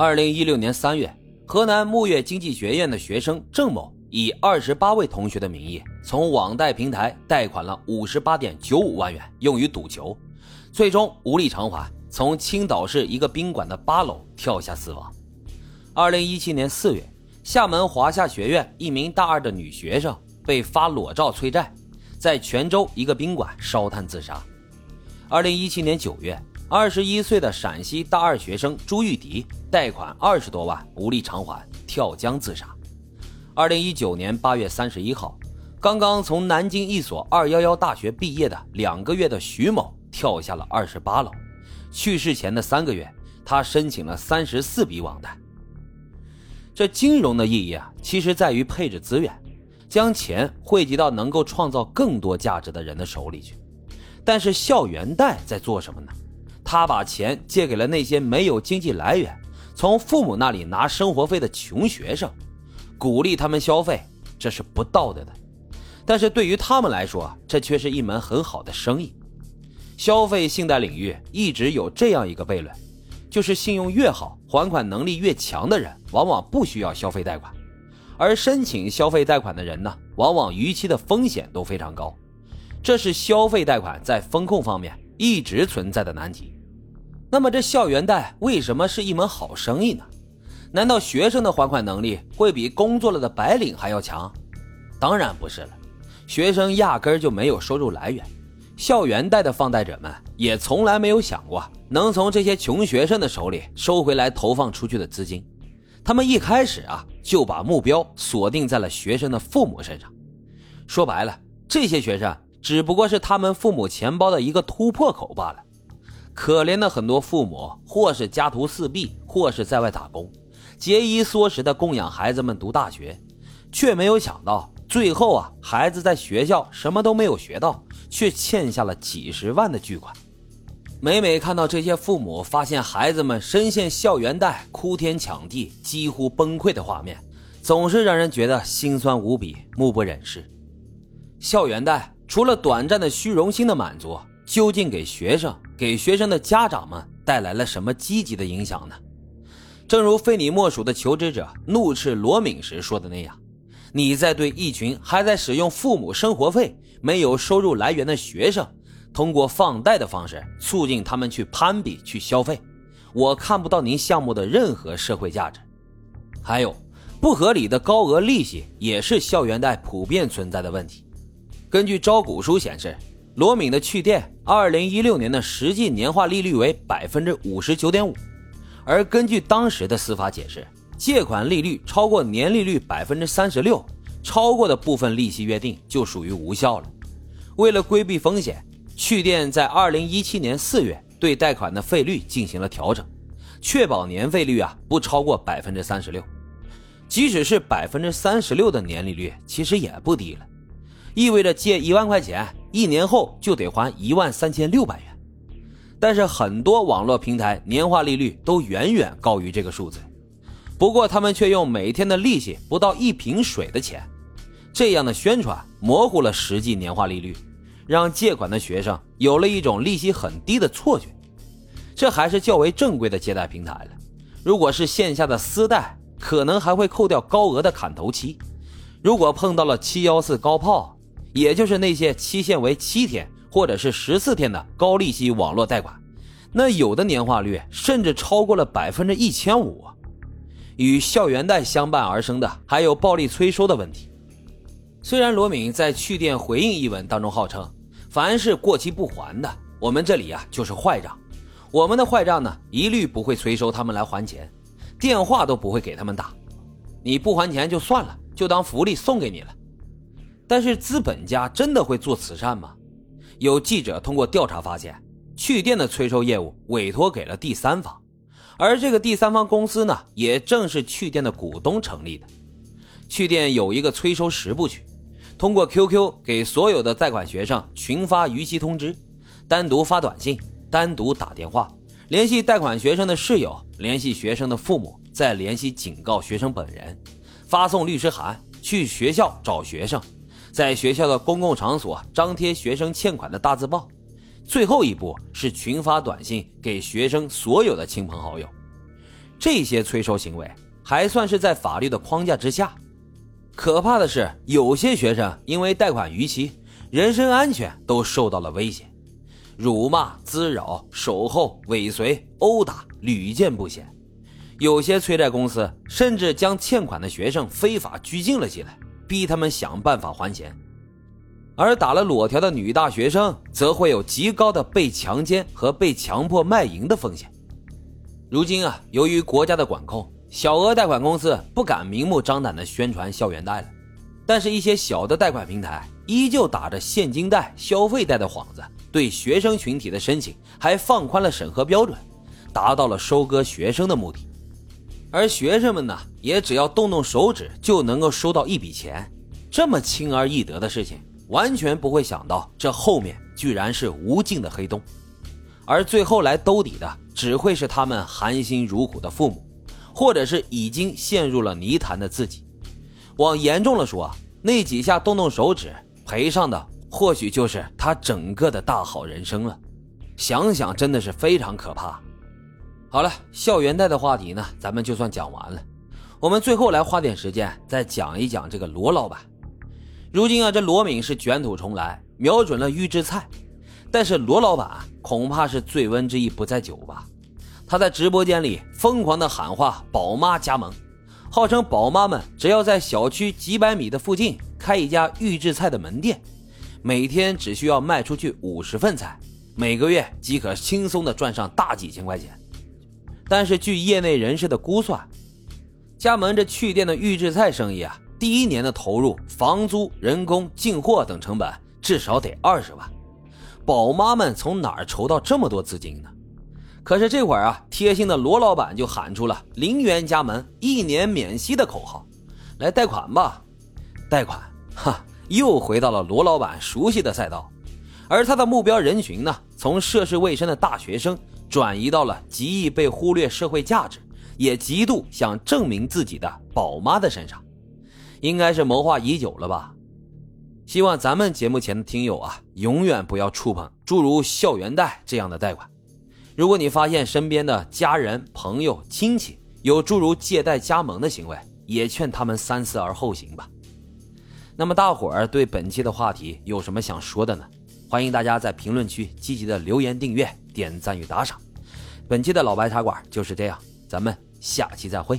二零一六年三月，河南牧月经济学院的学生郑某以二十八位同学的名义，从网贷平台贷款了五十八点九五万元，用于赌球，最终无力偿还，从青岛市一个宾馆的八楼跳下死亡。二零一七年四月，厦门华夏学院一名大二的女学生被发裸照催债，在泉州一个宾馆烧炭自杀。二零一七年九月。二十一岁的陕西大二学生朱玉迪贷款二十多万无力偿还，跳江自杀。二零一九年八月三十一号，刚刚从南京一所二幺幺大学毕业的两个月的徐某跳下了二十八楼。去世前的三个月，他申请了三十四笔网贷。这金融的意义啊，其实在于配置资源，将钱汇集到能够创造更多价值的人的手里去。但是校园贷在做什么呢？他把钱借给了那些没有经济来源、从父母那里拿生活费的穷学生，鼓励他们消费，这是不道德的。但是对于他们来说，这却是一门很好的生意。消费信贷领域一直有这样一个悖论，就是信用越好、还款能力越强的人，往往不需要消费贷款，而申请消费贷款的人呢，往往逾期的风险都非常高。这是消费贷款在风控方面一直存在的难题。那么这校园贷为什么是一门好生意呢？难道学生的还款能力会比工作了的白领还要强？当然不是了，学生压根儿就没有收入来源，校园贷的放贷者们也从来没有想过能从这些穷学生的手里收回来投放出去的资金，他们一开始啊就把目标锁定在了学生的父母身上，说白了，这些学生只不过是他们父母钱包的一个突破口罢了。可怜的很多父母，或是家徒四壁，或是在外打工，节衣缩食的供养孩子们读大学，却没有想到最后啊，孩子在学校什么都没有学到，却欠下了几十万的巨款。每每看到这些父母发现孩子们深陷校园贷，哭天抢地，几乎崩溃的画面，总是让人觉得心酸无比，目不忍视。校园贷除了短暂的虚荣心的满足。究竟给学生、给学生的家长们带来了什么积极的影响呢？正如非你莫属的求职者怒斥罗敏时说的那样：“你在对一群还在使用父母生活费、没有收入来源的学生，通过放贷的方式促进他们去攀比、去消费。我看不到您项目的任何社会价值。还有，不合理的高额利息也是校园贷普遍存在的问题。根据招股书显示。”罗敏的趣店，二零一六年的实际年化利率为百分之五十九点五，而根据当时的司法解释，借款利率超过年利率百分之三十六，超过的部分利息约定就属于无效了。为了规避风险，趣店在二零一七年四月对贷款的费率进行了调整，确保年费率啊不超过百分之三十六。即使是百分之三十六的年利率，其实也不低了。意味着借一万块钱，一年后就得还一万三千六百元。但是很多网络平台年化利率都远远高于这个数字，不过他们却用每天的利息不到一瓶水的钱，这样的宣传模糊了实际年化利率，让借款的学生有了一种利息很低的错觉。这还是较为正规的借贷平台了，如果是线下的私贷，可能还会扣掉高额的砍头期。如果碰到了七幺四高炮。也就是那些期限为七天或者是十四天的高利息网络贷款，那有的年化率甚至超过了百分之一千五。与校园贷相伴而生的还有暴力催收的问题。虽然罗敏在去电回应一文当中号称，凡是过期不还的，我们这里啊就是坏账，我们的坏账呢一律不会催收他们来还钱，电话都不会给他们打，你不还钱就算了，就当福利送给你了。但是资本家真的会做慈善吗？有记者通过调查发现，趣店的催收业务委托给了第三方，而这个第三方公司呢，也正是趣店的股东成立的。趣店有一个催收十部曲，通过 QQ 给所有的贷款学生群发逾期通知，单独发短信，单独打电话，联系贷款学生的室友，联系学生的父母，再联系警告学生本人，发送律师函，去学校找学生。在学校的公共场所张贴学生欠款的大字报，最后一步是群发短信给学生所有的亲朋好友。这些催收行为还算是在法律的框架之下。可怕的是，有些学生因为贷款逾期，人身安全都受到了威胁，辱骂、滋扰、守候、尾随、殴打屡见不鲜。有些催债公司甚至将欠款的学生非法拘禁了起来，逼他们想办法还钱。而打了裸条的女大学生，则会有极高的被强奸和被强迫卖淫的风险。如今啊，由于国家的管控。小额贷款公司不敢明目张胆地宣传校园贷了，但是，一些小的贷款平台依旧打着现金贷、消费贷的幌子，对学生群体的申请还放宽了审核标准，达到了收割学生的目的。而学生们呢，也只要动动手指就能够收到一笔钱，这么轻而易得的事情，完全不会想到这后面居然是无尽的黑洞，而最后来兜底的，只会是他们含辛茹苦的父母。或者是已经陷入了泥潭的自己，往严重了说，那几下动动手指赔上的，或许就是他整个的大好人生了。想想真的是非常可怕。好了，校园贷的话题呢，咱们就算讲完了。我们最后来花点时间再讲一讲这个罗老板。如今啊，这罗敏是卷土重来，瞄准了预制菜，但是罗老板恐怕是醉翁之意不在酒吧。他在直播间里疯狂的喊话：“宝妈加盟，号称宝妈们只要在小区几百米的附近开一家预制菜的门店，每天只需要卖出去五十份菜，每个月即可轻松的赚上大几千块钱。”但是据业内人士的估算，加盟这去店的预制菜生意啊，第一年的投入、房租、人工、进货等成本至少得二十万，宝妈们从哪儿筹到这么多资金呢？可是这会儿啊，贴心的罗老板就喊出了“零元加盟，一年免息”的口号，来贷款吧！贷款，哈，又回到了罗老板熟悉的赛道。而他的目标人群呢，从涉世未深的大学生，转移到了极易被忽略社会价值，也极度想证明自己的宝妈的身上，应该是谋划已久了吧？希望咱们节目前的听友啊，永远不要触碰诸如校园贷这样的贷款。如果你发现身边的家人、朋友、亲戚有诸如借贷加盟的行为，也劝他们三思而后行吧。那么大伙儿对本期的话题有什么想说的呢？欢迎大家在评论区积极的留言、订阅、点赞与打赏。本期的老白茶馆就是这样，咱们下期再会。